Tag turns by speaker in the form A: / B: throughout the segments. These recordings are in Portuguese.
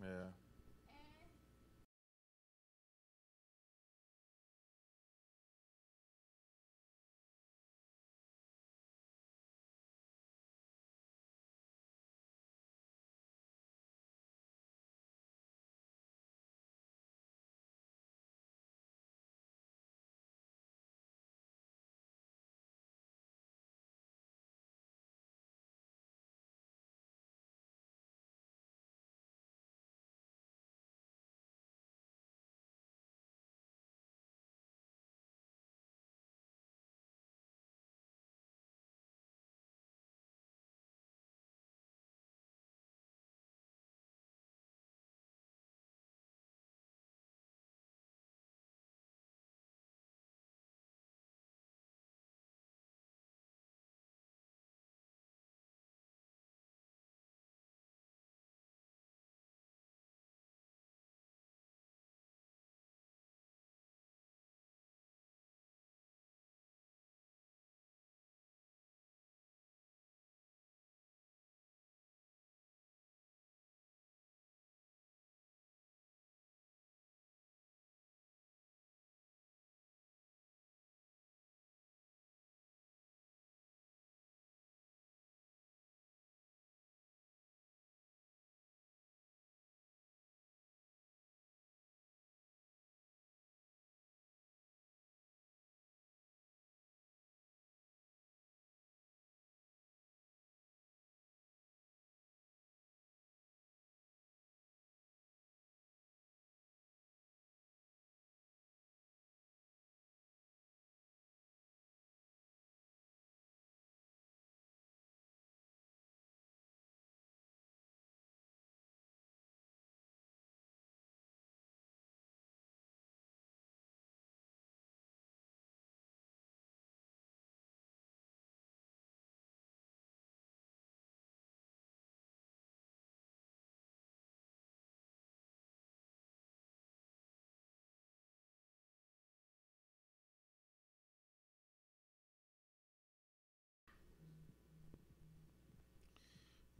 A: Yeah.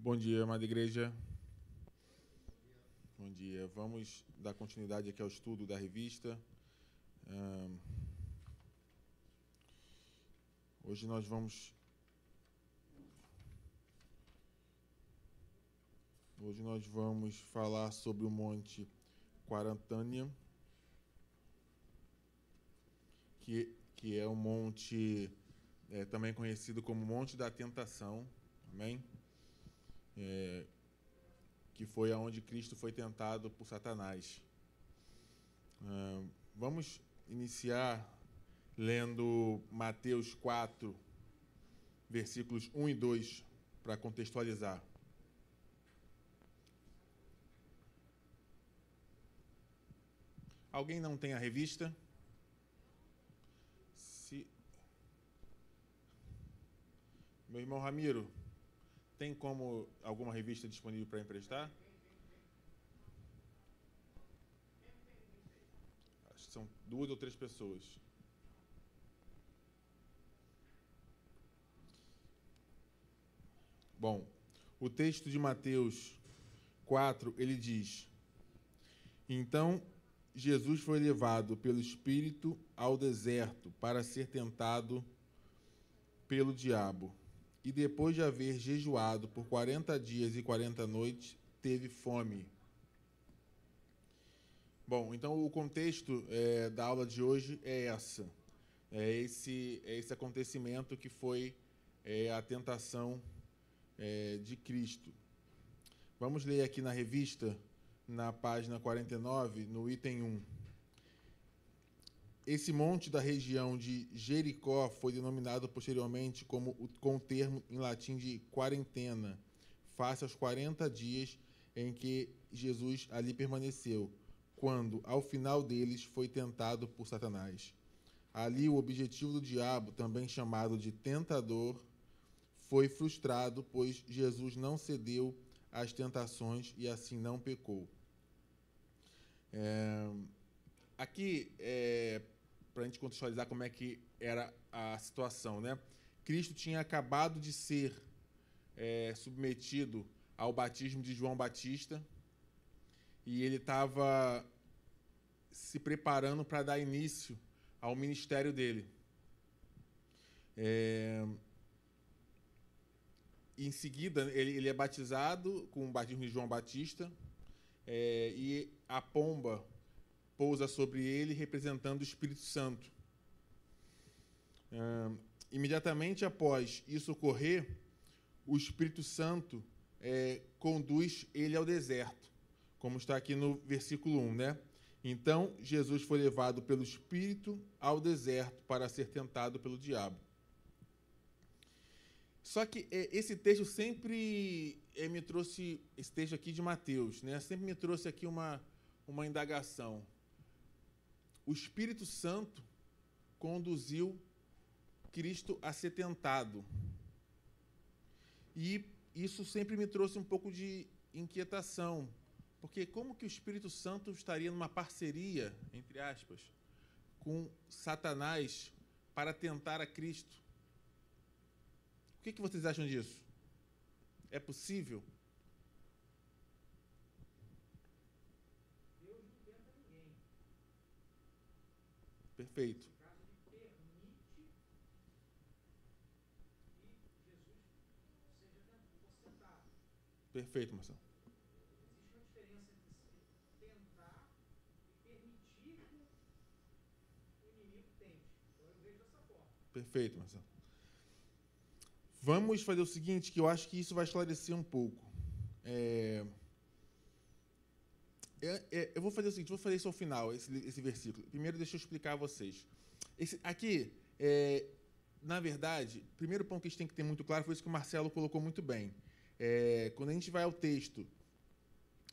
A: Bom dia, amada igreja. Bom dia. Vamos dar continuidade aqui ao estudo da revista. hoje nós vamos. Hoje nós vamos falar sobre o Monte Quarantânia, que, que é um monte é, também conhecido como Monte da Tentação. Amém? Que foi aonde Cristo foi tentado por Satanás. Vamos iniciar lendo Mateus 4, versículos 1 e 2, para contextualizar. Alguém não tem a revista? Se... Meu irmão Ramiro, tem como alguma revista disponível para emprestar? Acho que são duas ou três pessoas. Bom, o texto de Mateus 4, ele diz: Então Jesus foi levado pelo Espírito ao deserto para ser tentado pelo diabo e depois de haver jejuado por 40 dias e 40 noites, teve fome. Bom, então o contexto é, da aula de hoje é essa. É esse, é esse acontecimento que foi é, a tentação é, de Cristo. Vamos ler aqui na revista, na página 49, no item 1. Esse monte da região de Jericó foi denominado posteriormente como, com o termo em latim de quarentena, face aos 40 dias em que Jesus ali permaneceu, quando, ao final deles, foi tentado por Satanás. Ali, o objetivo do diabo, também chamado de tentador, foi frustrado, pois Jesus não cedeu às tentações e assim não pecou. É, aqui, é, para a gente contextualizar como é que era a situação, né? Cristo tinha acabado de ser é, submetido ao batismo de João Batista e ele estava se preparando para dar início ao ministério dele. É... Em seguida, ele, ele, é batizado com o batismo de João Batista é, e a pomba pousa sobre ele, representando o Espírito Santo. É, imediatamente após isso ocorrer, o Espírito Santo é, conduz ele ao deserto, como está aqui no versículo 1, né? Então, Jesus foi levado pelo Espírito ao deserto para ser tentado pelo diabo. Só que é, esse texto sempre é, me trouxe, esse texto aqui de Mateus, né? Sempre me trouxe aqui uma, uma indagação. O Espírito Santo conduziu Cristo a ser tentado. E isso sempre me trouxe um pouco de inquietação, porque como que o Espírito Santo estaria numa parceria, entre aspas, com Satanás para tentar a Cristo? O que, que vocês acham disso? É possível?
B: Deus não tenta ninguém.
A: Perfeito.
B: No caso, ele permite que Jesus seja fosse tentado.
A: Perfeito, Marcelo.
B: Existe uma diferença entre tentar e permitir que o inimigo tente. Então eu vejo dessa forma.
A: Perfeito, Marcelo. Vamos fazer o seguinte, que eu acho que isso vai esclarecer um pouco. É, é, é, eu vou fazer o seguinte, vou fazer isso ao final, esse, esse versículo. Primeiro, deixa eu explicar a vocês. Esse, aqui, é, na verdade, primeiro ponto que a gente tem que ter muito claro foi isso que o Marcelo colocou muito bem. É, quando a gente vai ao texto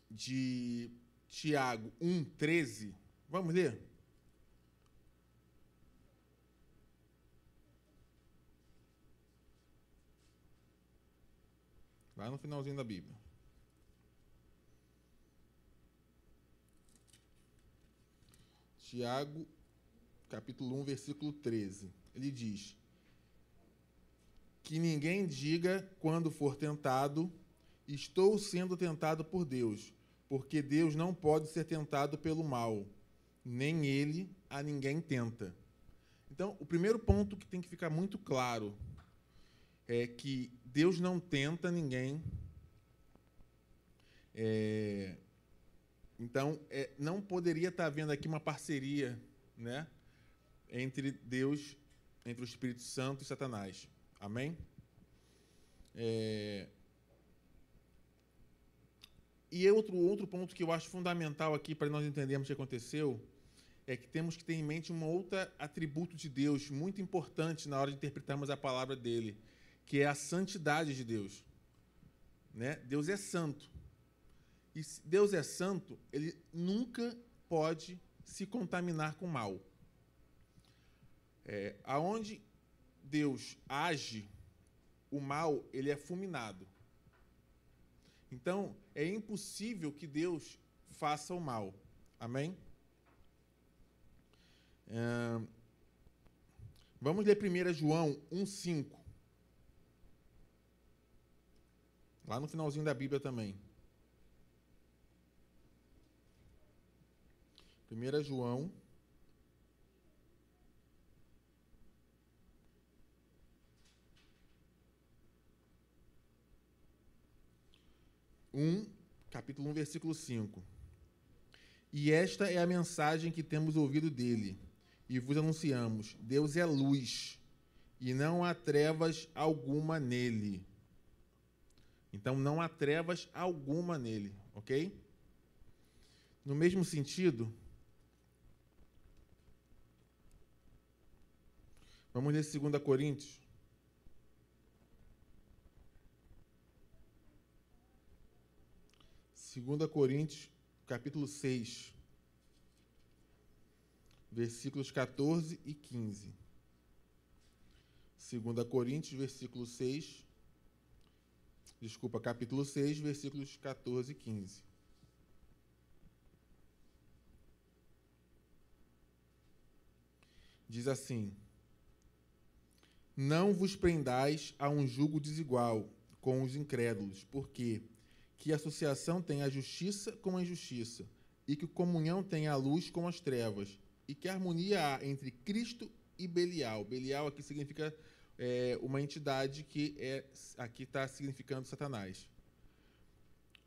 A: de Tiago 1,13, vamos ler? Lá no finalzinho da Bíblia. Tiago, capítulo 1, versículo 13. Ele diz: Que ninguém diga quando for tentado, estou sendo tentado por Deus, porque Deus não pode ser tentado pelo mal, nem ele a ninguém tenta. Então, o primeiro ponto que tem que ficar muito claro é que Deus não tenta ninguém. É, então, é, não poderia estar havendo aqui uma parceria né, entre Deus, entre o Espírito Santo e Satanás. Amém? É, e outro, outro ponto que eu acho fundamental aqui para nós entendermos o que aconteceu é que temos que ter em mente um outro atributo de Deus muito importante na hora de interpretarmos a palavra dele, que é a santidade de Deus. Né? Deus é santo. E se Deus é santo, ele nunca pode se contaminar com mal. É, aonde Deus age, o mal ele é fulminado. Então, é impossível que Deus faça o mal. Amém? É, vamos ler 1 João 1,5. Lá no finalzinho da Bíblia também. 1 João. Um, capítulo 1, versículo 5. E esta é a mensagem que temos ouvido dele, e vos anunciamos: Deus é luz, e não há trevas alguma nele. Então não há trevas alguma nele, ok? No mesmo sentido, vamos ler 2 Coríntios. Segunda Coríntios, capítulo 6, versículos 14 e 15. 2 Coríntios, versículo 6, desculpa, capítulo 6, versículos 14 e 15. Diz assim: Não vos prendais a um jugo desigual com os incrédulos, porque que associação tem a justiça com a injustiça, e que comunhão tem a luz com as trevas, e que harmonia há entre Cristo e Belial. Belial aqui significa é, uma entidade que é, aqui está significando Satanás.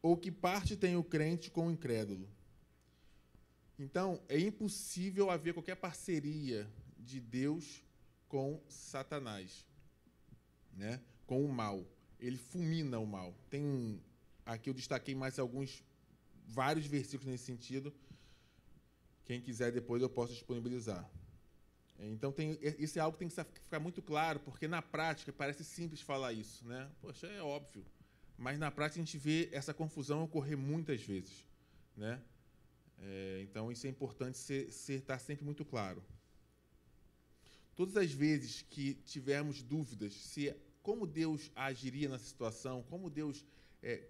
A: Ou que parte tem o crente com o incrédulo. Então, é impossível haver qualquer parceria de Deus com Satanás, né? com o mal. Ele fulmina o mal. Tem aqui eu destaquei mais alguns vários versículos nesse sentido. Quem quiser depois eu posso disponibilizar. Então tem isso é algo que tem que ficar muito claro, porque na prática parece simples falar isso, né? Poxa, é óbvio. Mas na prática a gente vê essa confusão ocorrer muitas vezes, né? É, então isso é importante ser, ser estar sempre muito claro. Todas as vezes que tivermos dúvidas se como Deus agiria nessa situação, como Deus é,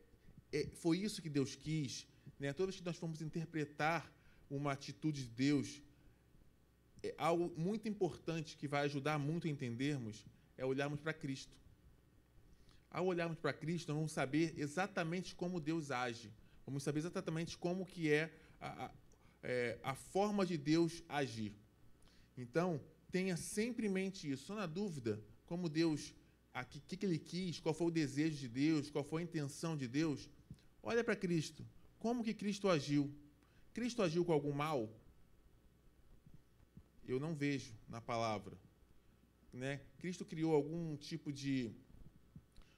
A: é, foi isso que Deus quis, né? Todas que nós formos interpretar uma atitude de Deus, é algo muito importante que vai ajudar muito a entendermos é olharmos para Cristo. Ao olharmos para Cristo, nós vamos saber exatamente como Deus age. Vamos saber exatamente como que é a, a, é, a forma de Deus agir. Então, tenha sempre em mente isso. Só na dúvida, como Deus, o que, que Ele quis, qual foi o desejo de Deus, qual foi a intenção de Deus, olha para Cristo. Como que Cristo agiu? Cristo agiu com algum mal? eu não vejo na palavra. Né? Cristo criou algum tipo de.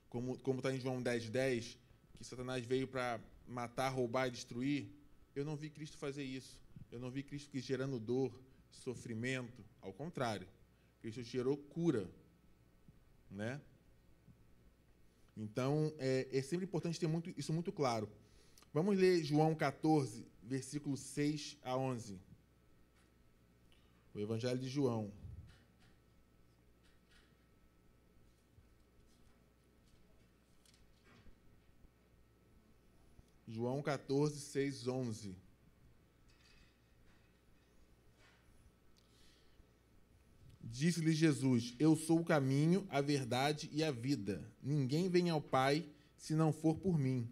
A: Como está em João 10, 10, que Satanás veio para matar, roubar e destruir. Eu não vi Cristo fazer isso. Eu não vi Cristo gerando dor, sofrimento. Ao contrário, Cristo gerou cura. Né? Então, é, é sempre importante ter muito, isso muito claro. Vamos ler João 14, versículo 6 a 11. O Evangelho de João. João 14, 6, 11. Disse-lhe Jesus: Eu sou o caminho, a verdade e a vida. Ninguém vem ao Pai se não for por mim.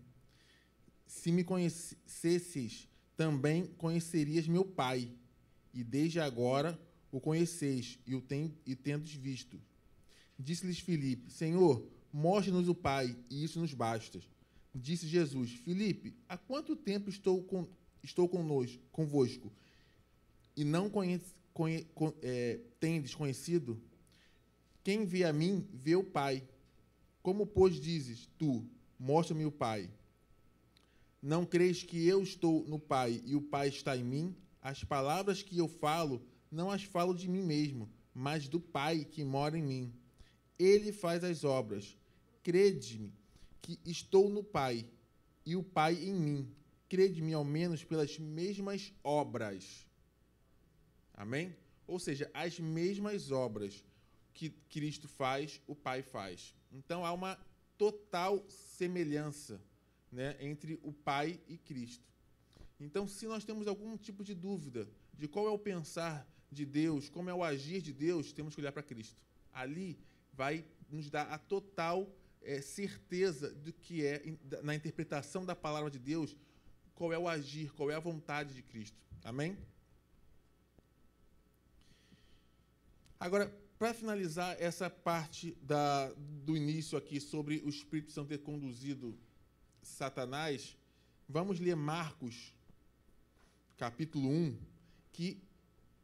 A: Se me conhecesses, também conhecerias meu Pai e desde agora o conheceis e o tem, e tendes visto. Disse-lhes Filipe: Senhor, mostre-nos o Pai, e isso nos basta. Disse Jesus: Filipe, há quanto tempo estou, com, estou conosco, convosco e não conhece, conhe, con, é, tendes conhecido? Quem vê a mim, vê o Pai. Como, pois, dizes tu, mostra-me o Pai? Não crês que eu estou no Pai e o Pai está em mim? As palavras que eu falo, não as falo de mim mesmo, mas do Pai que mora em mim. Ele faz as obras. Crede-me que estou no Pai e o Pai em mim. Crede-me ao menos pelas mesmas obras. Amém? Ou seja, as mesmas obras que Cristo faz, o Pai faz. Então há uma total semelhança né, entre o Pai e Cristo. Então, se nós temos algum tipo de dúvida de qual é o pensar de Deus, como é o agir de Deus, temos que olhar para Cristo. Ali vai nos dar a total é, certeza do que é, na interpretação da palavra de Deus, qual é o agir, qual é a vontade de Cristo. Amém? Agora, para finalizar essa parte da, do início aqui sobre o Espírito Santo ter conduzido Satanás, vamos ler Marcos capítulo 1, que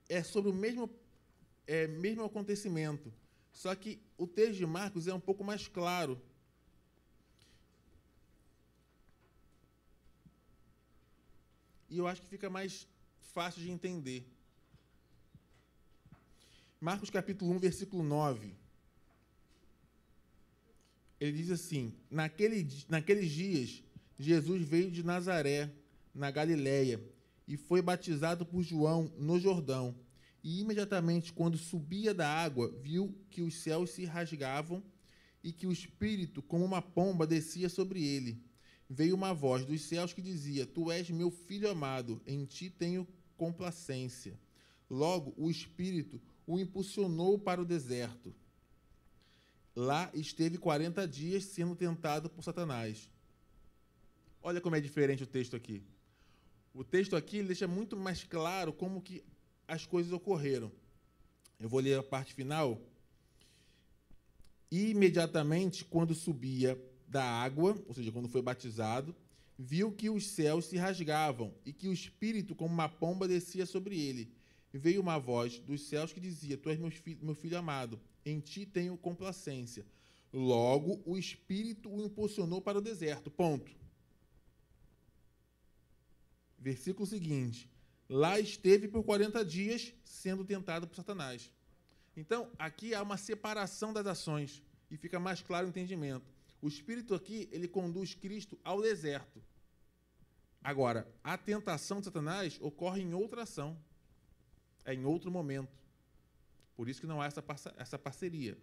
A: é sobre o mesmo, é, mesmo acontecimento. Só que o texto de Marcos é um pouco mais claro. E eu acho que fica mais fácil de entender. Marcos capítulo 1, versículo 9. Ele diz assim: Naquele, Naqueles dias, Jesus veio de Nazaré, na Galiléia e foi batizado por João no Jordão. E imediatamente, quando subia da água, viu que os céus se rasgavam e que o Espírito, como uma pomba, descia sobre ele. Veio uma voz dos céus que dizia: Tu és meu filho amado, em ti tenho complacência. Logo, o Espírito o impulsionou para o deserto. Lá esteve quarenta dias sendo tentado por Satanás. Olha como é diferente o texto aqui. O texto aqui deixa muito mais claro como que as coisas ocorreram. Eu vou ler a parte final. E imediatamente, quando subia da água, ou seja, quando foi batizado, viu que os céus se rasgavam e que o Espírito, como uma pomba, descia sobre ele. Veio uma voz dos céus que dizia: Tu és meu filho, meu filho amado, em ti tenho complacência. Logo, o Espírito o impulsionou para o deserto. Ponto. Versículo seguinte. Lá esteve por 40 dias sendo tentado por Satanás. Então, aqui há uma separação das ações e fica mais claro o entendimento. O Espírito aqui, ele conduz Cristo ao deserto. Agora, a tentação de Satanás ocorre em outra ação, é em outro momento. Por isso que não há essa, essa parceria.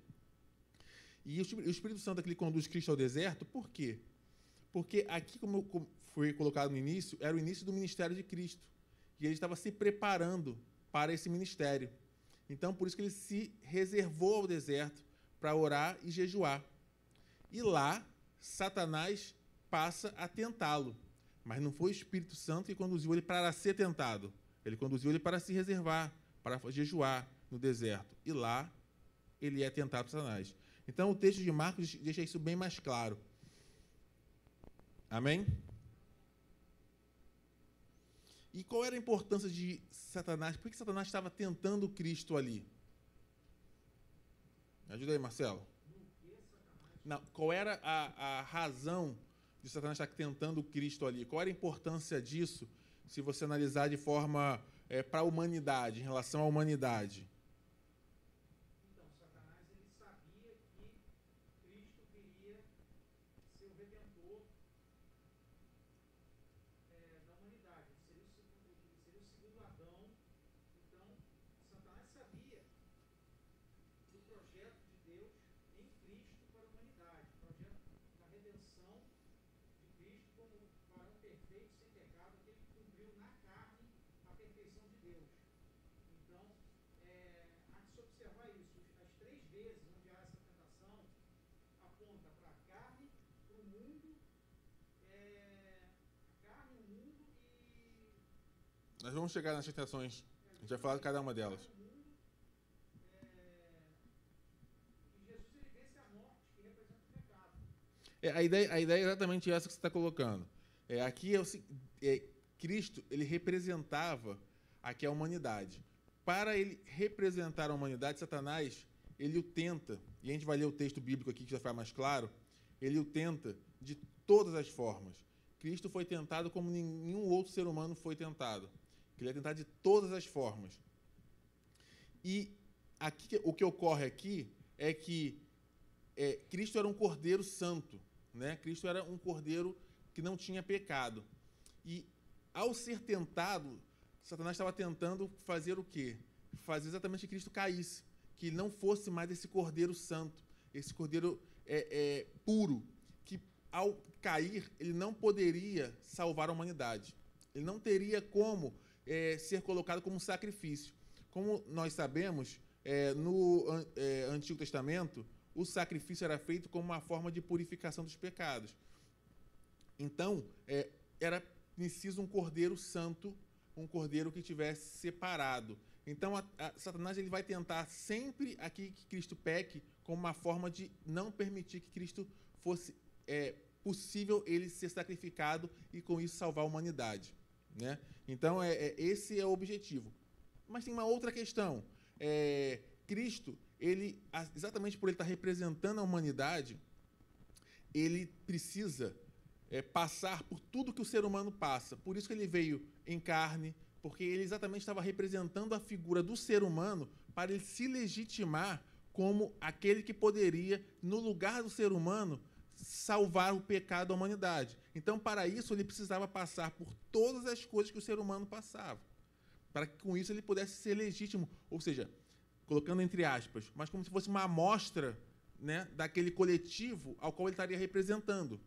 A: E o Espírito Santo aqui conduz Cristo ao deserto, por quê? Porque aqui, como foi colocado no início, era o início do ministério de Cristo. E ele estava se preparando para esse ministério. Então, por isso que ele se reservou ao deserto para orar e jejuar. E lá, Satanás passa a tentá-lo. Mas não foi o Espírito Santo que conduziu ele para ser tentado. Ele conduziu ele para se reservar, para jejuar no deserto. E lá, ele é tentado por Satanás. Então, o texto de Marcos deixa isso bem mais claro. Amém? E qual era a importância de Satanás? Por que Satanás estava tentando Cristo ali? Me ajuda aí, Marcelo. Não, qual era a, a razão de Satanás estar tentando Cristo ali? Qual era a importância disso, se você analisar de forma é, para a humanidade, em relação à humanidade? Nós vamos chegar nas tentações. A gente vai falar de cada uma delas. É, a, ideia, a ideia é exatamente essa que você está colocando. É, aqui é, o, é, Cristo ele representava aqui a humanidade. Para ele representar a humanidade, Satanás ele o tenta, e a gente vai ler o texto bíblico aqui que já fica mais claro, ele o tenta de todas as formas. Cristo foi tentado como nenhum outro ser humano foi tentado. É tentado de todas as formas. E aqui, o que ocorre aqui é que é, Cristo era um cordeiro santo. Né? Cristo era um cordeiro que não tinha pecado. E ao ser tentado, Satanás estava tentando fazer o quê? Fazer exatamente que Cristo caísse, que não fosse mais esse cordeiro santo, esse cordeiro é, é, puro, que ao cair ele não poderia salvar a humanidade. Ele não teria como é, ser colocado como sacrifício. Como nós sabemos, é, no é, Antigo Testamento, o sacrifício era feito como uma forma de purificação dos pecados. Então, é, era preciso um cordeiro santo, um cordeiro que tivesse separado. Então, a, a, Satanás ele vai tentar sempre aqui que Cristo peque como uma forma de não permitir que Cristo fosse é, possível ele ser sacrificado e com isso salvar a humanidade. Né? Então, é, é, esse é o objetivo. Mas tem uma outra questão. É, Cristo, ele, exatamente por ele estar representando a humanidade, ele precisa é, passar por tudo que o ser humano passa. Por isso que ele veio em carne, porque ele exatamente estava representando a figura do ser humano para ele se legitimar como aquele que poderia, no lugar do ser humano, salvar o pecado da humanidade. Então, para isso, ele precisava passar por todas as coisas que o ser humano passava, para que com isso ele pudesse ser legítimo, ou seja, colocando entre aspas, mas como se fosse uma amostra né, daquele coletivo ao qual ele estaria representando.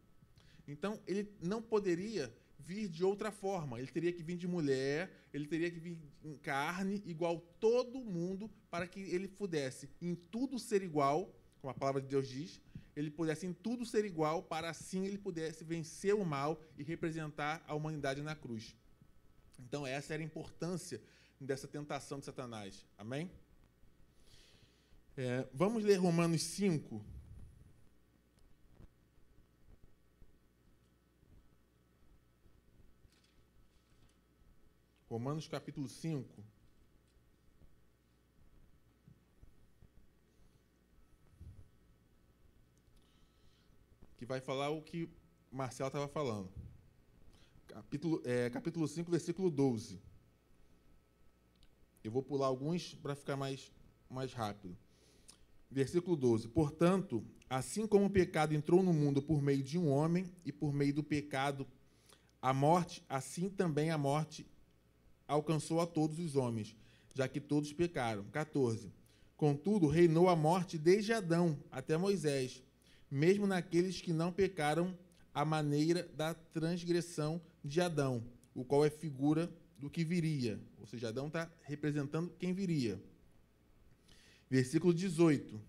A: Então, ele não poderia vir de outra forma. Ele teria que vir de mulher, ele teria que vir em carne, igual todo mundo, para que ele pudesse, em tudo, ser igual como a palavra de Deus diz, ele pudesse em tudo ser igual, para assim ele pudesse vencer o mal e representar a humanidade na cruz. Então, essa era a importância dessa tentação de Satanás. Amém? É, vamos ler Romanos 5. Romanos capítulo 5. Que vai falar o que Marcelo estava falando. Capítulo, é, capítulo 5, versículo 12. Eu vou pular alguns para ficar mais, mais rápido. Versículo 12. Portanto, assim como o pecado entrou no mundo por meio de um homem, e por meio do pecado a morte, assim também a morte alcançou a todos os homens, já que todos pecaram. 14. Contudo, reinou a morte desde Adão até Moisés, mesmo naqueles que não pecaram a maneira da transgressão de Adão, o qual é figura do que viria. Ou seja, Adão está representando quem viria. Versículo 18.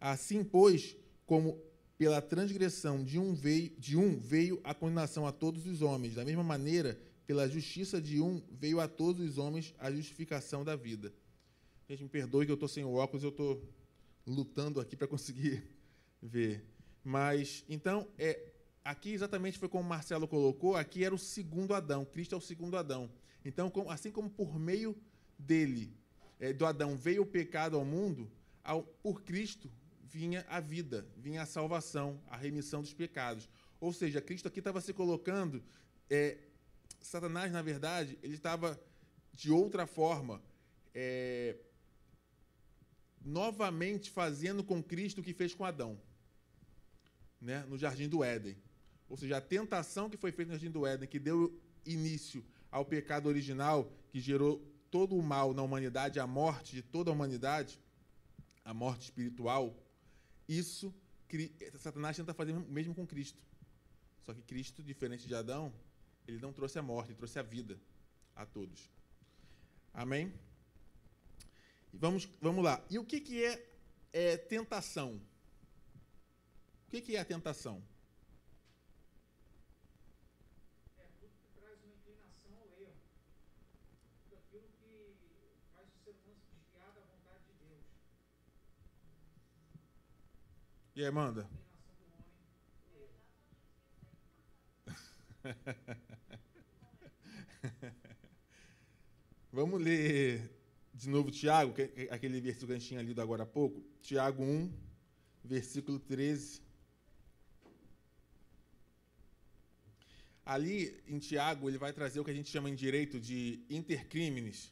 A: Assim, pois, como pela transgressão de um veio, de um veio a condenação a todos os homens, da mesma maneira, pela justiça de um veio a todos os homens a justificação da vida. Gente, me perdoe que eu estou sem óculos, eu estou lutando aqui para conseguir ver. Mas, então, é, aqui exatamente foi como o Marcelo colocou, aqui era o segundo Adão, Cristo é o segundo Adão. Então, assim como por meio dele, é, do Adão, veio o pecado ao mundo, ao, por Cristo vinha a vida, vinha a salvação, a remissão dos pecados. Ou seja, Cristo aqui estava se colocando, é, Satanás, na verdade, ele estava de outra forma, é, novamente fazendo com Cristo o que fez com Adão, né, no jardim do Éden. Ou seja, a tentação que foi feita no Jardim do Éden, que deu início ao pecado original, que gerou todo o mal na humanidade, a morte de toda a humanidade, a morte espiritual, isso Satanás tenta fazer mesmo com Cristo. Só que Cristo, diferente de Adão, ele não trouxe a morte, ele trouxe a vida a todos. Amém? Vamos, vamos lá. E o que, que é, é tentação? O que, que é a tentação? E aí, Amanda? Vamos ler de novo Tiago, aquele versículo que a gente tinha lido agora há pouco. Tiago 1, versículo 13. Ali, em Tiago, ele vai trazer o que a gente chama em direito de intercrímenes,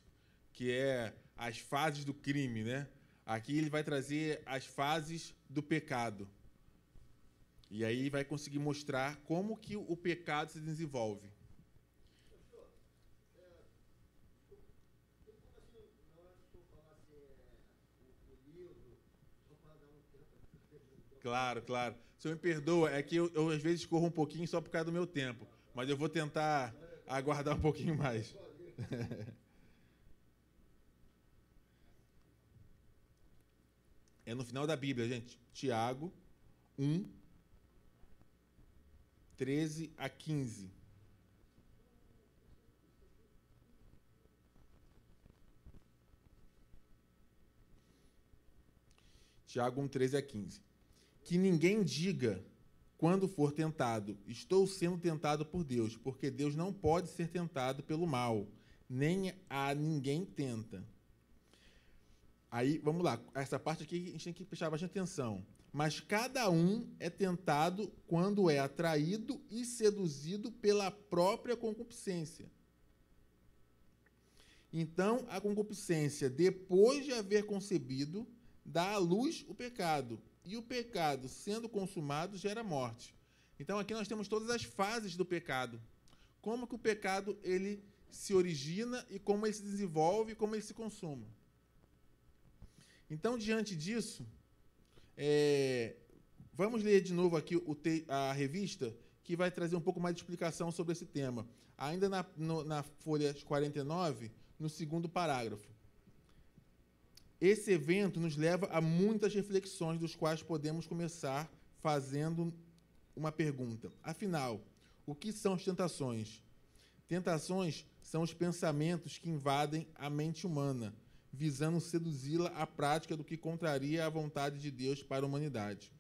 A: que é as fases do crime, né? Aqui ele vai trazer as fases do pecado. E aí vai conseguir mostrar como que o pecado se desenvolve. Claro, claro. O senhor me perdoa, é que eu, eu, às vezes corro um pouquinho só por causa do meu tempo, mas eu vou tentar aguardar um pouquinho mais. É no final da Bíblia, gente. Tiago 1, 13 a 15. Tiago 1, 13 a 15. Que ninguém diga, quando for tentado, estou sendo tentado por Deus, porque Deus não pode ser tentado pelo mal, nem a ninguém tenta Aí, vamos lá, essa parte aqui a gente tem que prestar bastante atenção. Mas cada um é tentado quando é atraído e seduzido pela própria concupiscência. Então, a concupiscência, depois de haver concebido, dá à luz o pecado. E o pecado, sendo consumado, gera morte. Então, aqui nós temos todas as fases do pecado. Como que o pecado ele se origina e como ele se desenvolve e como ele se consuma. Então, diante disso, é, vamos ler de novo aqui a revista, que vai trazer um pouco mais de explicação sobre esse tema. Ainda na, no, na folha 49, no segundo parágrafo. Esse evento nos leva a muitas reflexões, dos quais podemos começar fazendo uma pergunta. Afinal, o que são as tentações? Tentações são os pensamentos que invadem a mente humana, visando seduzi-la à prática do que contraria a vontade de Deus para a humanidade.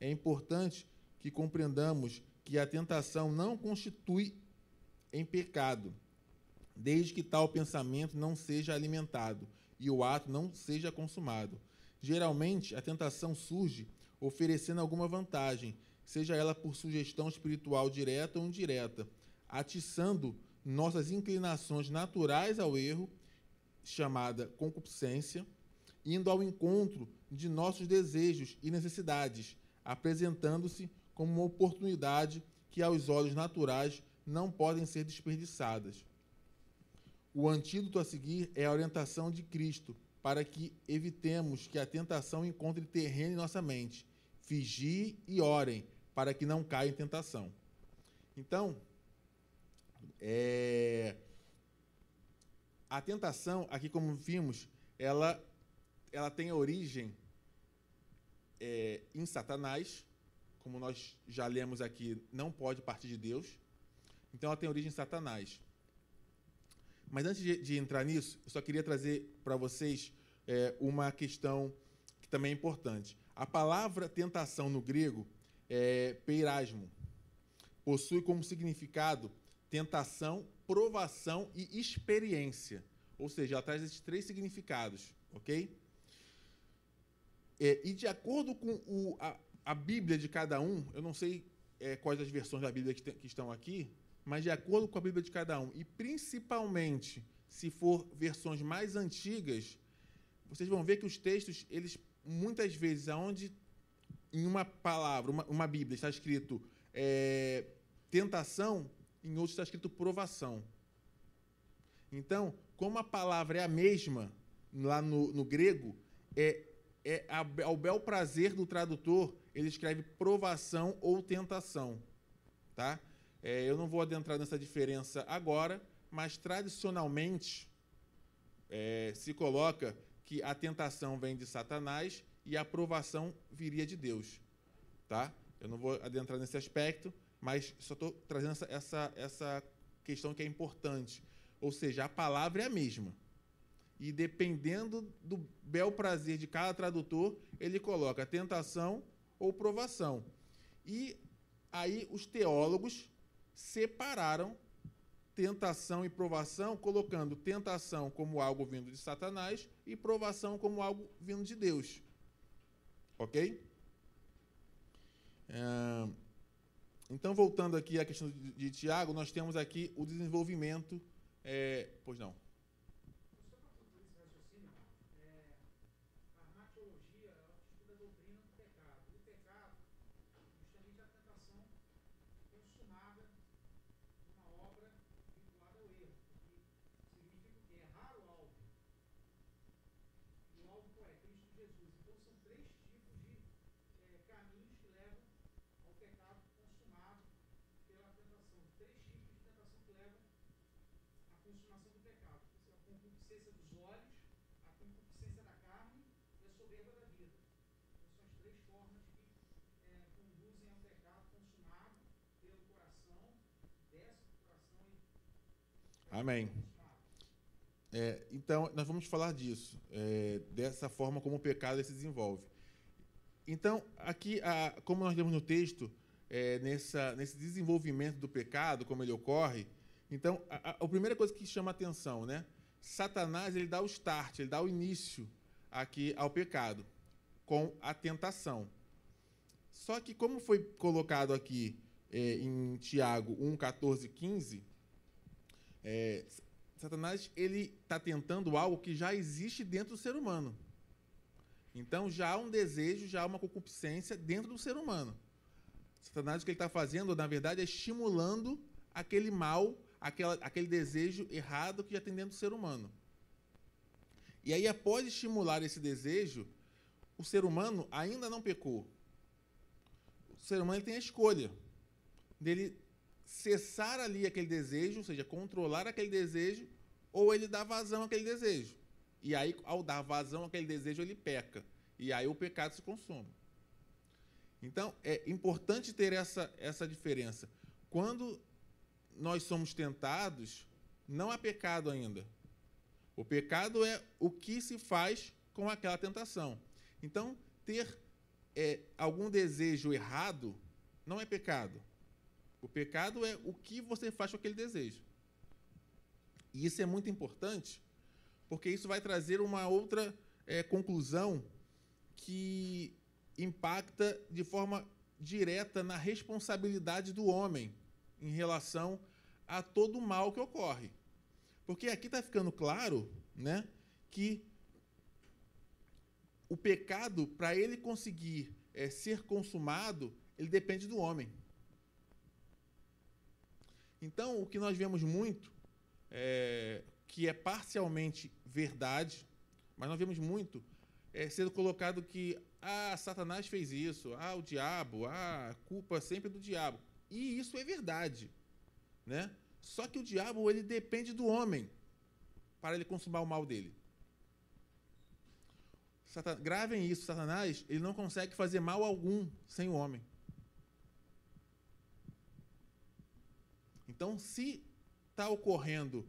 A: É importante que compreendamos que a tentação não constitui em pecado, desde que tal pensamento não seja alimentado e o ato não seja consumado. Geralmente, a tentação surge oferecendo alguma vantagem, seja ela por sugestão espiritual direta ou indireta, atiçando nossas inclinações naturais ao erro, chamada concupiscência, indo ao encontro de nossos desejos e necessidades, apresentando-se como uma oportunidade que, aos olhos naturais, não podem ser desperdiçadas. O antídoto a seguir é a orientação de Cristo, para que evitemos que a tentação encontre terreno em nossa mente. Vigiem e orem, para que não caia em tentação. Então, é, a tentação, aqui como vimos, ela, ela tem origem é, em Satanás, como nós já lemos aqui, não pode partir de Deus. Então ela tem origem em Satanás. Mas antes de, de entrar nisso, eu só queria trazer para vocês é, uma questão que também é importante. A palavra tentação no grego é peirasmo. Possui como significado tentação, provação e experiência. Ou seja, ela traz esses três significados, ok? É, e de acordo com o, a, a, Bíblia de cada um, eu não sei é, quais as versões da Bíblia que, te, que estão aqui, mas de acordo com a Bíblia de cada um, e principalmente se for versões mais antigas, vocês vão ver que os textos, eles muitas vezes, aonde em uma palavra, uma, uma Bíblia está escrito é, tentação, em outros está escrito provação. Então, como a palavra é a mesma lá no, no grego, é, é ao bel prazer do tradutor, ele escreve provação ou tentação. Tá? É, eu não vou adentrar nessa diferença agora, mas tradicionalmente é, se coloca que a tentação vem de Satanás e a aprovação viria de Deus. Tá? Eu não vou adentrar nesse aspecto, mas só estou trazendo essa, essa, essa questão que é importante. Ou seja, a palavra é a mesma. E dependendo do bel prazer de cada tradutor, ele coloca tentação ou provação. E aí os teólogos separaram tentação e provação, colocando tentação como algo vindo de Satanás e provação como algo vindo de Deus. Ok? É... Então, voltando aqui à questão de, de Tiago, nós temos aqui o desenvolvimento. É, pois não. Amém. É, então, nós vamos falar disso, é, dessa forma como o pecado se desenvolve. Então, aqui, a, como nós lemos no texto, é, nessa, nesse desenvolvimento do pecado, como ele ocorre, então, a, a, primeira coisa que chama atenção, né? Satanás, ele dá o start, ele dá o início aqui ao pecado, com a tentação. Só que, como foi colocado aqui é, em Tiago 1, 14, 15, é, Satanás ele está tentando algo que já existe dentro do ser humano. Então já há um desejo, já há uma concupiscência dentro do ser humano. Satanás o que ele está fazendo, na verdade, é estimulando aquele mal, aquela, aquele desejo errado que já tem dentro do ser humano. E aí, após estimular esse desejo, o ser humano ainda não pecou. O ser humano tem a escolha dele cessar ali aquele desejo, ou seja, controlar aquele desejo, ou ele dá vazão àquele desejo. E aí, ao dar vazão àquele desejo, ele peca. E aí o pecado se consome. Então, é importante ter essa, essa diferença. Quando nós somos tentados, não há pecado ainda. O pecado é o que se faz com aquela tentação. Então, ter é, algum desejo errado não é pecado. O pecado é o que você faz com aquele desejo. E isso é muito importante, porque isso vai trazer uma outra é, conclusão que impacta de forma direta na responsabilidade do homem em relação a todo o mal que ocorre. Porque aqui está ficando claro né, que o pecado, para ele conseguir é, ser consumado, ele depende do homem. Então, o que nós vemos muito, é, que é parcialmente verdade, mas nós vemos muito é, sendo colocado que ah, Satanás fez isso, ah, o diabo, ah, a culpa sempre é do diabo. E isso é verdade, né? Só que o diabo ele depende do homem para ele consumar o mal dele. Satan... Gravem isso, Satanás ele não consegue fazer mal algum sem o homem. Então, se está ocorrendo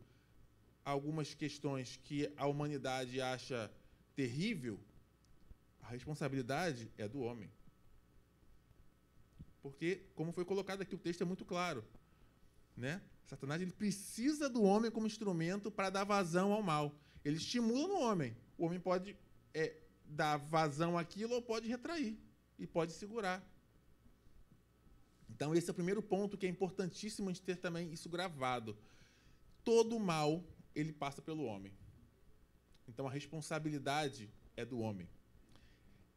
A: algumas questões que a humanidade acha terrível, a responsabilidade é do homem. Porque, como foi colocado aqui, o texto é muito claro. Né? Satanás ele precisa do homem como instrumento para dar vazão ao mal. Ele estimula no homem. O homem pode é, dar vazão àquilo ou pode retrair e pode segurar. Então, esse é o primeiro ponto que é importantíssimo a gente ter também isso gravado. Todo mal, ele passa pelo homem. Então, a responsabilidade é do homem.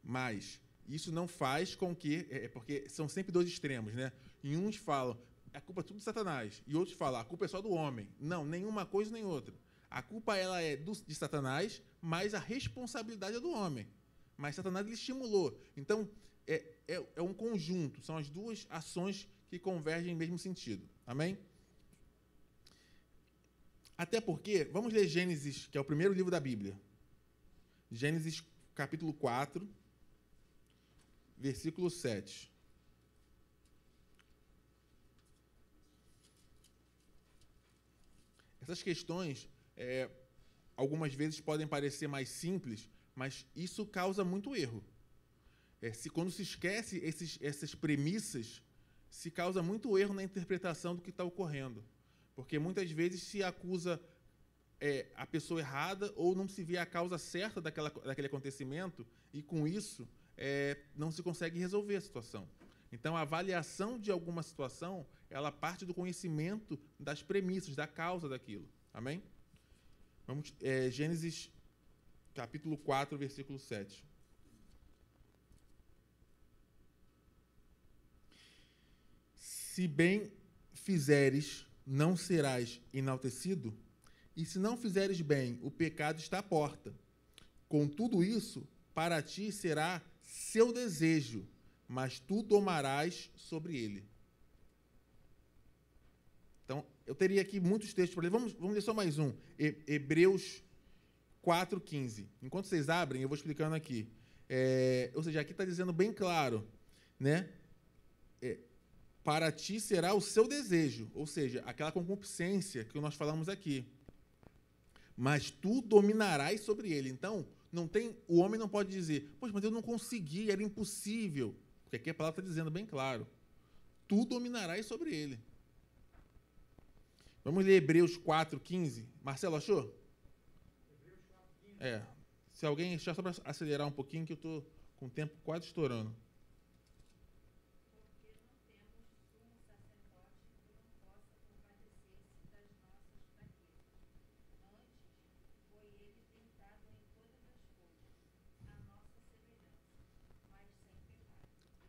A: Mas isso não faz com que. É, é, porque são sempre dois extremos, né? E uns falam, a culpa é tudo de Satanás. E outros falam, a culpa é só do homem. Não, nenhuma coisa nem outra. A culpa ela é do, de Satanás, mas a responsabilidade é do homem. Mas Satanás ele estimulou. Então, é, é, é um conjunto, são as duas ações que convergem no mesmo sentido. Amém? Até porque, vamos ler Gênesis, que é o primeiro livro da Bíblia. Gênesis capítulo 4, versículo 7. Essas questões, é, algumas vezes podem parecer mais simples, mas isso causa muito erro. É, se, quando se esquece esses, essas premissas, se causa muito erro na interpretação do que está ocorrendo. Porque muitas vezes se acusa é, a pessoa errada ou não se vê a causa certa daquela, daquele acontecimento, e com isso é, não se consegue resolver a situação. Então, a avaliação de alguma situação, ela parte do conhecimento das premissas, da causa daquilo. Amém? Vamos, é, Gênesis capítulo 4, versículo 7. Se bem fizeres, não serás enaltecido, e se não fizeres bem, o pecado está à porta. Com tudo isso, para ti será seu desejo, mas tu domarás sobre ele. Então, eu teria aqui muitos textos para ler. Vamos, vamos ler só mais um. Hebreus 4,15. Enquanto vocês abrem, eu vou explicando aqui. É, ou seja, aqui está dizendo bem claro, né? É, para ti será o seu desejo, ou seja, aquela concupiscência que nós falamos aqui. Mas tu dominarás sobre ele. Então, não tem, o homem não pode dizer, poxa, mas eu não consegui, era impossível. Porque aqui a palavra está dizendo bem claro. Tu dominarás sobre ele. Vamos ler Hebreus 4, 15. Marcelo, achou? Hebreus 4, 15. É. Se alguém só para acelerar um pouquinho, que eu estou com o tempo quase estourando.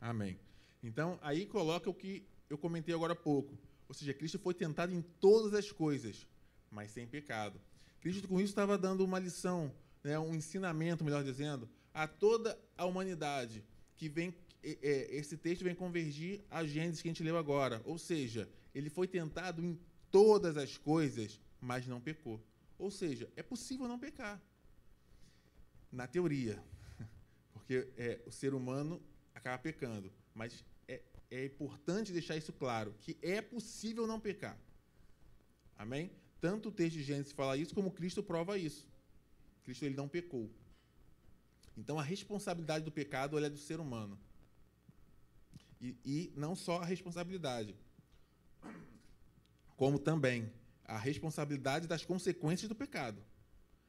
A: Amém. Então, aí coloca o que eu comentei agora há pouco. Ou seja, Cristo foi tentado em todas as coisas, mas sem pecado. Cristo, com isso, estava dando uma lição, né, um ensinamento, melhor dizendo, a toda a humanidade, que vem. É, esse texto vem convergir a Gênesis que a gente leu agora. Ou seja, ele foi tentado em todas as coisas, mas não pecou. Ou seja, é possível não pecar. Na teoria, porque é, o ser humano acaba pecando, mas é, é importante deixar isso claro, que é possível não pecar. Amém? Tanto o texto de Gênesis fala isso, como Cristo prova isso. Cristo ele não pecou. Então a responsabilidade do pecado é do ser humano. E, e não só a responsabilidade, como também a responsabilidade das consequências do pecado.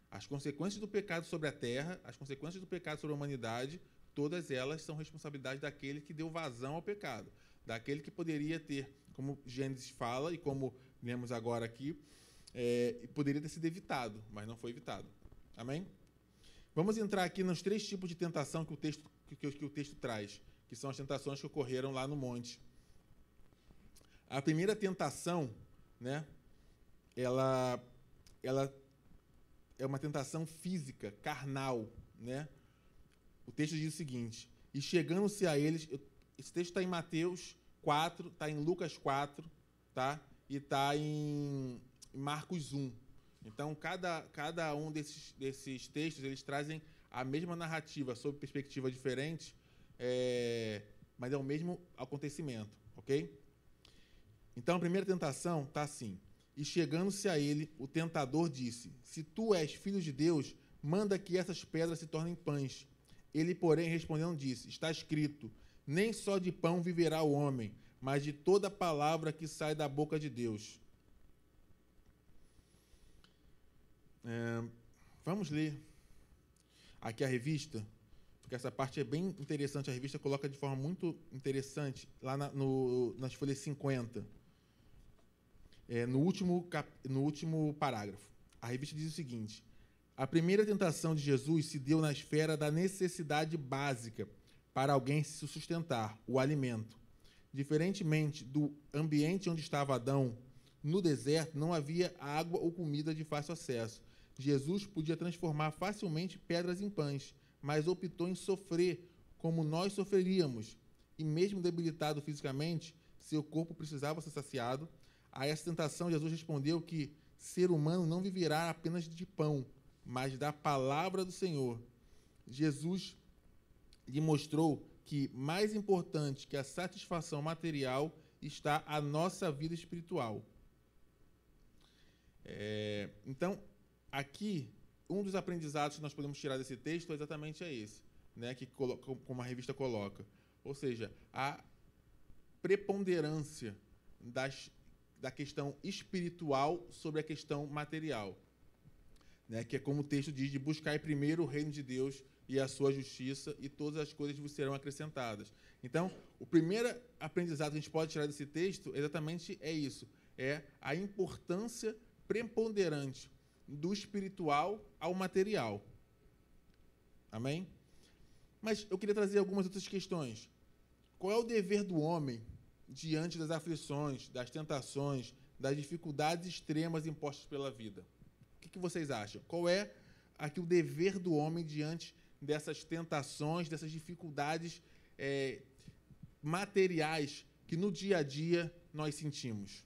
A: As consequências do pecado sobre a terra, as consequências do pecado sobre a humanidade, todas elas são responsabilidade daquele que deu vazão ao pecado, daquele que poderia ter, como Gênesis fala e como lemos agora aqui, é, poderia ter sido evitado, mas não foi evitado. Amém? Vamos entrar aqui nos três tipos de tentação que o texto, que, que, o texto traz, que são as tentações que ocorreram lá no monte. A primeira tentação, né, ela, ela é uma tentação física, carnal, né? O texto diz o seguinte: E chegando-se a eles, esse texto está em Mateus 4, está em Lucas 4, tá? E está em Marcos 1. Então, cada, cada um desses, desses textos, eles trazem a mesma narrativa sob perspectiva diferente, é, mas é o mesmo acontecimento, ok? Então, a primeira tentação está assim. E chegando-se a ele, o tentador disse: Se tu és filho de Deus, manda que essas pedras se tornem pães. Ele, porém, respondendo, disse: Está escrito: Nem só de pão viverá o homem, mas de toda palavra que sai da boca de Deus. É, vamos ler aqui a revista, porque essa parte é bem interessante. A revista coloca de forma muito interessante lá na, no, nas folhas 50, é, no, último cap, no último parágrafo. A revista diz o seguinte: a primeira tentação de Jesus se deu na esfera da necessidade básica para alguém se sustentar, o alimento. Diferentemente do ambiente onde estava Adão, no deserto não havia água ou comida de fácil acesso. Jesus podia transformar facilmente pedras em pães, mas optou em sofrer como nós sofreríamos. E mesmo debilitado fisicamente, seu corpo precisava ser saciado. A essa tentação, Jesus respondeu que ser humano não viverá apenas de pão, mas da palavra do Senhor. Jesus lhe mostrou que mais importante que a satisfação material está a nossa vida espiritual. É, então, aqui, um dos aprendizados que nós podemos tirar desse texto é exatamente é esse, né, que como a revista coloca. Ou seja, a preponderância das, da questão espiritual sobre a questão material. Né, que é como o texto diz, de buscar primeiro o reino de Deus e a sua justiça, e todas as coisas vos serão acrescentadas. Então, o primeiro aprendizado que a gente pode tirar desse texto exatamente é isso: é a importância preponderante do espiritual ao material. Amém? Mas eu queria trazer algumas outras questões. Qual é o dever do homem diante das aflições, das tentações, das dificuldades extremas impostas pela vida? Que, que vocês acham? Qual é aqui o dever do homem diante dessas tentações, dessas dificuldades é, materiais que no dia a dia nós sentimos?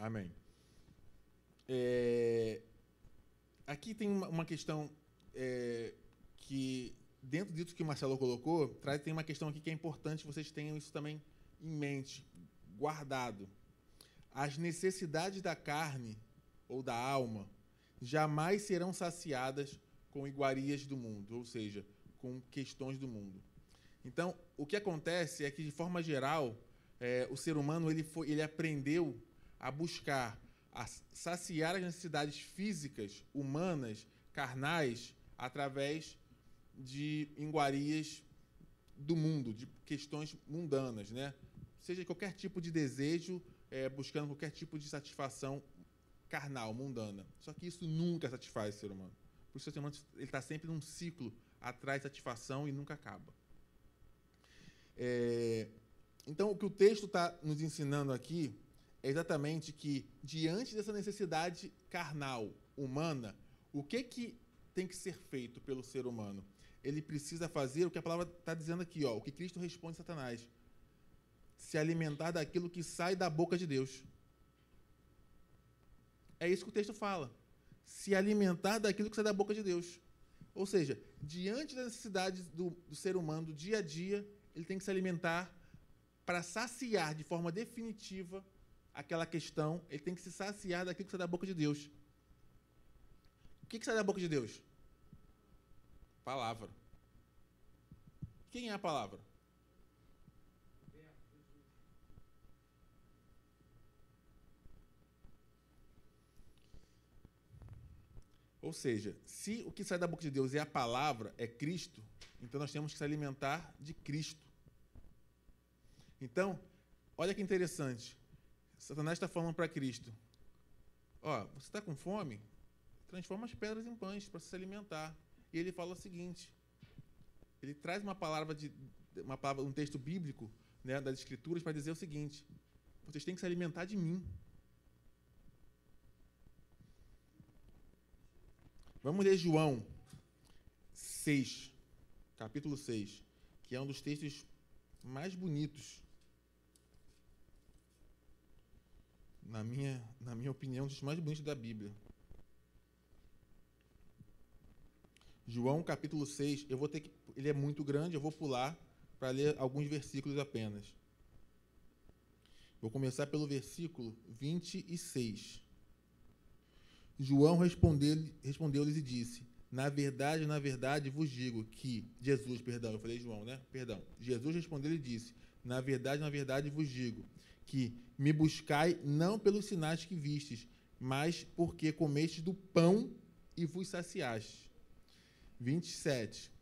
A: Amém. É, tem uma, uma questão é, que, dentro disso que o Marcelo colocou, traz, tem uma questão aqui que é importante vocês tenham isso também em mente, guardado. As necessidades da carne ou da alma jamais serão saciadas com iguarias do mundo, ou seja, com questões do mundo. Então, o que acontece é que, de forma geral, é, o ser humano ele, foi, ele aprendeu a buscar a saciar as necessidades físicas, humanas, carnais, através de iguarias do mundo, de questões mundanas, né? seja qualquer tipo de desejo, é, buscando qualquer tipo de satisfação carnal, mundana. Só que isso nunca satisfaz o ser humano. Por isso o ser humano está sempre num ciclo atrás de satisfação e nunca acaba. É, então, o que o texto está nos ensinando aqui é exatamente que, diante dessa necessidade carnal, humana, o que, que tem que ser feito pelo ser humano? Ele precisa fazer o que a palavra está dizendo aqui, ó, o que Cristo responde a Satanás: se alimentar daquilo que sai da boca de Deus. É isso que o texto fala. Se alimentar daquilo que sai da boca de Deus. Ou seja, diante das necessidades do, do ser humano, do dia a dia, ele tem que se alimentar para saciar de forma definitiva aquela questão, ele tem que se saciar daquilo que sai da boca de Deus. O que, que sai da boca de Deus? Palavra. Quem é a palavra? Ou seja, se o que sai da boca de Deus é a palavra, é Cristo, então nós temos que se alimentar de Cristo. Então, olha que interessante. Satanás está falando para Cristo: Ó, você está com fome? Transforma as pedras em pães para se alimentar. E ele fala o seguinte: ele traz uma palavra de uma palavra, um texto bíblico, né, das escrituras para dizer o seguinte: vocês têm que se alimentar de mim. Vamos ler João 6, capítulo 6, que é um dos textos mais bonitos na minha, na minha opinião, um dos mais bonitos da Bíblia. João capítulo 6, eu vou ter que. Ele é muito grande, eu vou pular para ler alguns versículos apenas. Vou começar pelo versículo 26. João respondeu-lhes respondeu e disse: Na verdade, na verdade vos digo que. Jesus, perdão, eu falei João, né? Perdão. Jesus respondeu e disse: Na verdade, na verdade vos digo que me buscai não pelos sinais que vistes, mas porque comestes do pão e vos saciaste. 27.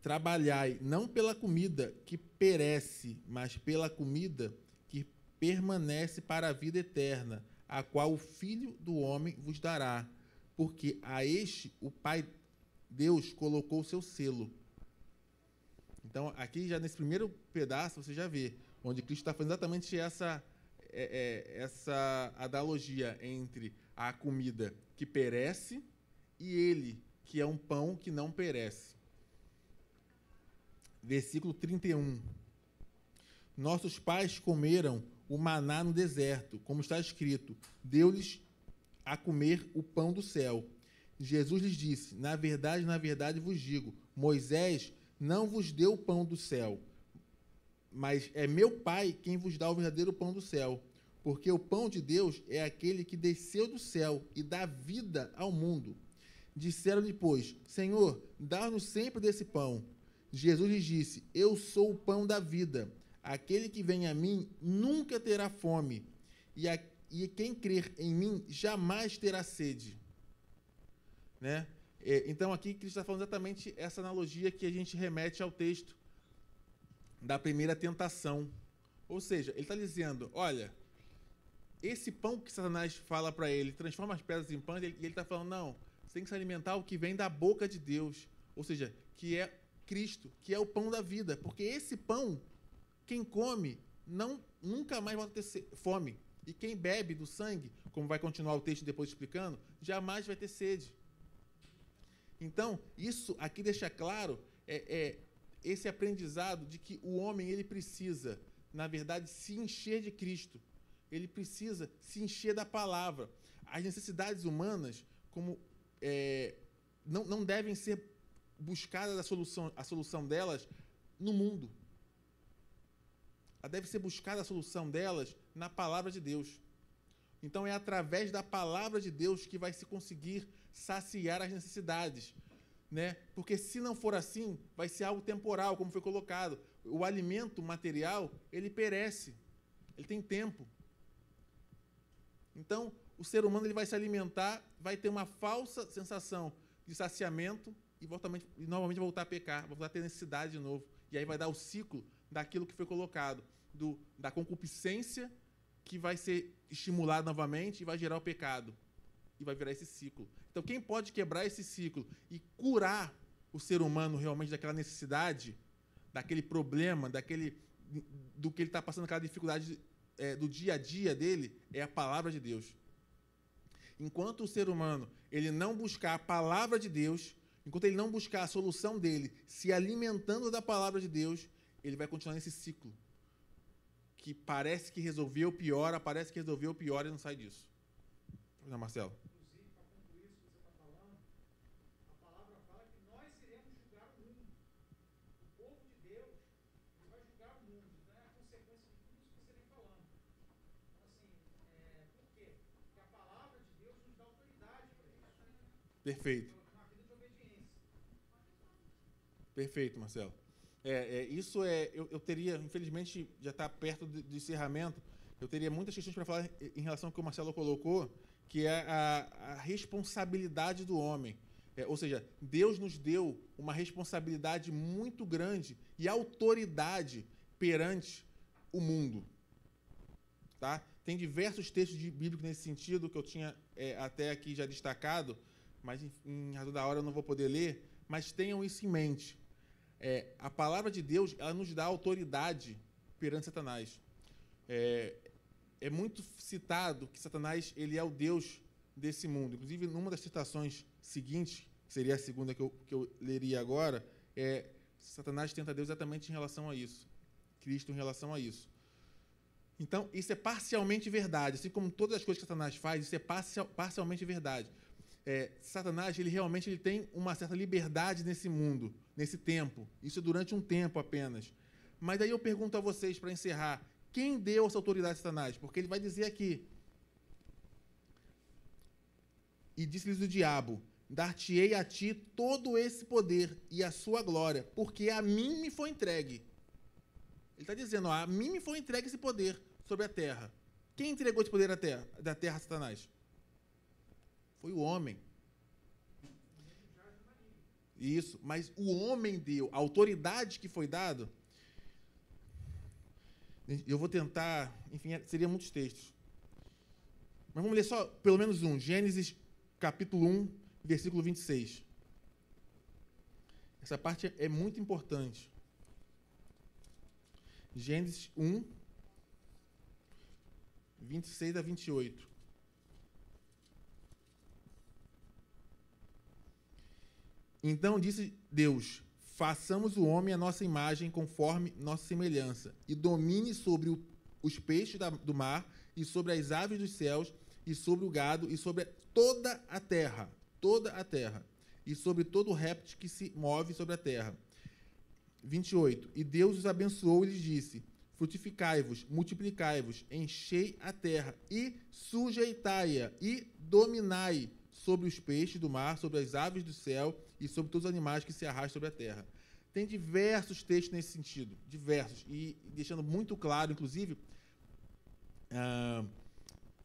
A: Trabalhai não pela comida que perece, mas pela comida que permanece para a vida eterna, a qual o Filho do Homem vos dará, porque a este o Pai Deus colocou o seu selo. Então, aqui já nesse primeiro pedaço, você já vê onde Cristo está fazendo exatamente essa, é, é, essa analogia entre a comida que perece e ele, que é um pão que não perece. Versículo 31. Nossos pais comeram o maná no deserto, como está escrito: deu-lhes a comer o pão do céu. Jesus lhes disse: Na verdade, na verdade vos digo: Moisés não vos deu o pão do céu, mas é meu Pai quem vos dá o verdadeiro pão do céu. Porque o pão de Deus é aquele que desceu do céu e dá vida ao mundo. Disseram-lhe, pois, Senhor, dá-nos sempre desse pão. Jesus lhes disse: Eu sou o pão da vida. Aquele que vem a mim nunca terá fome, e, a, e quem crer em mim jamais terá sede. Né? É, então, aqui, Cristo está falando exatamente essa analogia que a gente remete ao texto da primeira tentação. Ou seja, ele está dizendo: olha, esse pão que Satanás fala para ele, transforma as pedras em pão, e ele está falando: não, você tem que se alimentar o que vem da boca de Deus. Ou seja, que é Cristo, que é o pão da vida. Porque esse pão, quem come, não nunca mais vai ter fome. E quem bebe do sangue, como vai continuar o texto depois explicando, jamais vai ter sede. Então, isso aqui deixa claro é, é esse aprendizado de que o homem ele precisa, na verdade, se encher de Cristo. Ele precisa se encher da palavra. As necessidades humanas, como é, não, não devem ser buscadas a solução, a solução delas no mundo. Deve ser buscada a solução delas na palavra de Deus. Então é através da palavra de Deus que vai se conseguir saciar as necessidades né? Porque se não for assim, vai ser algo temporal, como foi colocado. O alimento material, ele perece. Ele tem tempo. Então, o ser humano ele vai se alimentar, vai ter uma falsa sensação de saciamento e, voltamente, e novamente voltar a pecar, voltar a ter necessidade de novo. E aí vai dar o ciclo daquilo que foi colocado. do, da concupiscência que vai ser estimulado novamente e vai gerar o pecado. E vai virar esse ciclo. Então, quem pode quebrar esse ciclo e curar o ser humano realmente daquela necessidade, daquele problema, daquele do que ele está passando, aquela dificuldade é, do dia a dia dele, é a palavra de Deus. Enquanto o ser humano ele não buscar a palavra de Deus, enquanto ele não buscar a solução dele, se alimentando da palavra de Deus, ele vai continuar nesse ciclo que parece que resolveu, piora, parece que resolveu, piora e não sai disso. Não, Marcelo.
B: Inclusive, para concluir isso que você está falando, a palavra fala que nós iremos julgar o mundo. O povo de Deus ele vai julgar o mundo. Então é a consequência de tudo isso que você vem falando. Então, assim, é, por quê? Porque a palavra de Deus nos dá autoridade para isso.
A: Perfeito. Perfeito, Marcelo. É, é, isso é. Eu, eu, teria, infelizmente, já está perto do, encerramento. Eu teria muitas questões para falar em relação ao que o Marcelo colocou, que é a, a responsabilidade do homem. É, ou seja, Deus nos deu uma responsabilidade muito grande e autoridade perante o mundo. Tá? Tem diversos textos de bíblicos nesse sentido que eu tinha é, até aqui já destacado, mas em, razão da hora eu não vou poder ler. Mas tenham isso em mente é, a palavra de Deus ela nos dá autoridade perante Satanás. É, é, muito citado que Satanás ele é o Deus desse mundo. Inclusive, numa das citações seguintes, que seria a segunda que eu, que eu leria agora, é Satanás tenta Deus exatamente em relação a isso. Cristo em relação a isso. Então, isso é parcialmente verdade. Assim como todas as coisas que Satanás faz, isso é parcial, parcialmente verdade é, Satanás ele realmente ele tem uma certa liberdade nesse mundo, nesse tempo. Isso é durante um tempo apenas. Mas aí eu pergunto a vocês para encerrar: quem deu essa autoridade a Satanás? Porque ele vai dizer aqui. E disse-lhes o diabo: Dar-te-ei a ti todo esse poder e a sua glória, porque a mim me foi entregue. Ele está dizendo: ó, a mim me foi entregue esse poder sobre a terra. Quem entregou esse poder da terra, da terra a Satanás? Foi o homem. Isso, mas o homem deu, a autoridade que foi dado. Eu vou tentar, enfim, seria muitos textos. Mas vamos ler só pelo menos um. Gênesis capítulo 1, versículo 26. Essa parte é muito importante. Gênesis 1, 26 a 28. Então disse Deus: Façamos o homem à nossa imagem, conforme nossa semelhança, e domine sobre o, os peixes da, do mar, e sobre as aves dos céus, e sobre o gado, e sobre toda a terra, toda a terra, e sobre todo o réptil que se move sobre a terra. 28. E Deus os abençoou e lhes disse: Frutificai-vos, multiplicai-vos, enchei a terra, e sujeitai-a, e dominai sobre os peixes do mar, sobre as aves do céu e sobre todos os animais que se arrastam sobre a terra. Tem diversos textos nesse sentido, diversos, e deixando muito claro, inclusive, ah,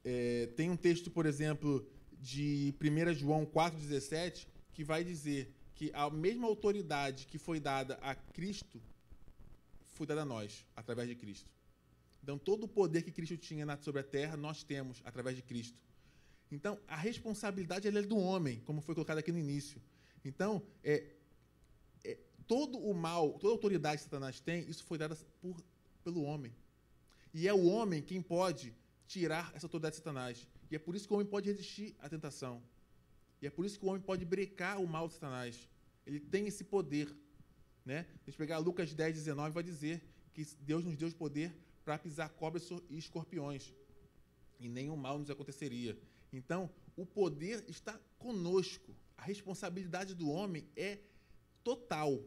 A: é, tem um texto, por exemplo, de 1 João 4,17, que vai dizer que a mesma autoridade que foi dada a Cristo foi dada a nós, através de Cristo. Então, todo o poder que Cristo tinha sobre a terra, nós temos através de Cristo. Então, a responsabilidade é do homem, como foi colocado aqui no início. Então, é, é, todo o mal, toda a autoridade que Satanás tem, isso foi dada por, pelo homem. E é o homem quem pode tirar essa autoridade de Satanás. E é por isso que o homem pode resistir à tentação. E é por isso que o homem pode brecar o mal de Satanás. Ele tem esse poder. Né? A gente pegar Lucas 10, 19, vai dizer que Deus nos deu o poder para pisar cobras e escorpiões. E nenhum mal nos aconteceria. Então, o poder está conosco. A responsabilidade do homem é total.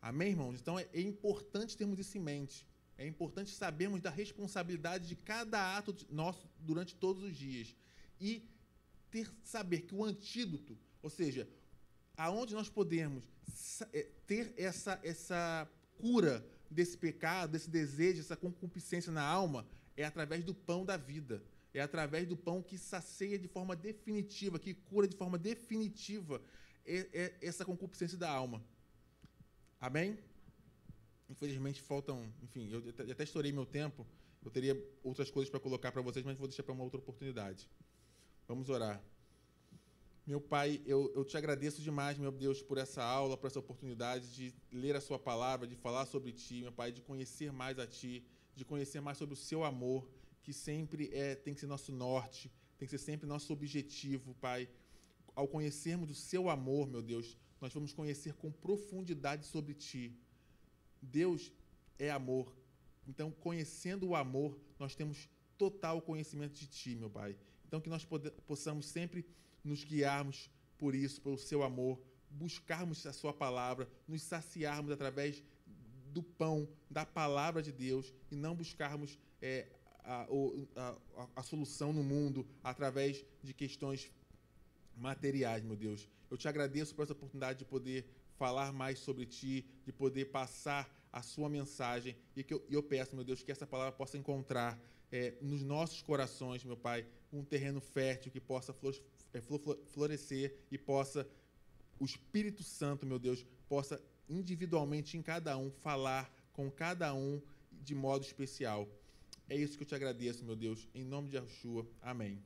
A: Amém, irmãos? Então, é, é importante termos isso em mente. É importante sabermos da responsabilidade de cada ato nosso durante todos os dias. E ter saber que o antídoto, ou seja, aonde nós podemos é, ter essa, essa cura desse pecado, desse desejo, essa concupiscência na alma, é através do pão da vida. É através do pão que sacia de forma definitiva, que cura de forma definitiva essa concupiscência da alma. Amém? Infelizmente faltam, enfim, eu até estourei meu tempo. Eu teria outras coisas para colocar para vocês, mas vou deixar para uma outra oportunidade. Vamos orar. Meu Pai, eu, eu te agradeço demais, meu Deus, por essa aula, por essa oportunidade de ler a Sua palavra, de falar sobre Ti, meu Pai, de conhecer mais a Ti, de conhecer mais sobre o Seu amor, que sempre é, tem que ser nosso norte, tem que ser sempre nosso objetivo, Pai. Ao conhecermos o Seu amor, meu Deus, nós vamos conhecer com profundidade sobre Ti. Deus é amor. Então, conhecendo o amor, nós temos total conhecimento de Ti, meu Pai. Então, que nós possamos sempre nos guiarmos por isso, pelo seu amor, buscarmos a sua palavra, nos saciarmos através do pão, da palavra de Deus e não buscarmos é, a, a, a, solução no mundo através de questões materiais, meu Deus. Eu te agradeço por essa oportunidade de poder falar mais sobre ti, de poder passar a sua mensagem e que eu, eu peço, meu Deus, que essa palavra possa encontrar é, nos nossos corações, meu Pai, um terreno fértil que possa é, florescer e possa o Espírito Santo, meu Deus, possa individualmente em cada um falar com cada um de modo especial. É isso que eu te agradeço, meu Deus, em nome de Yeshua. Amém.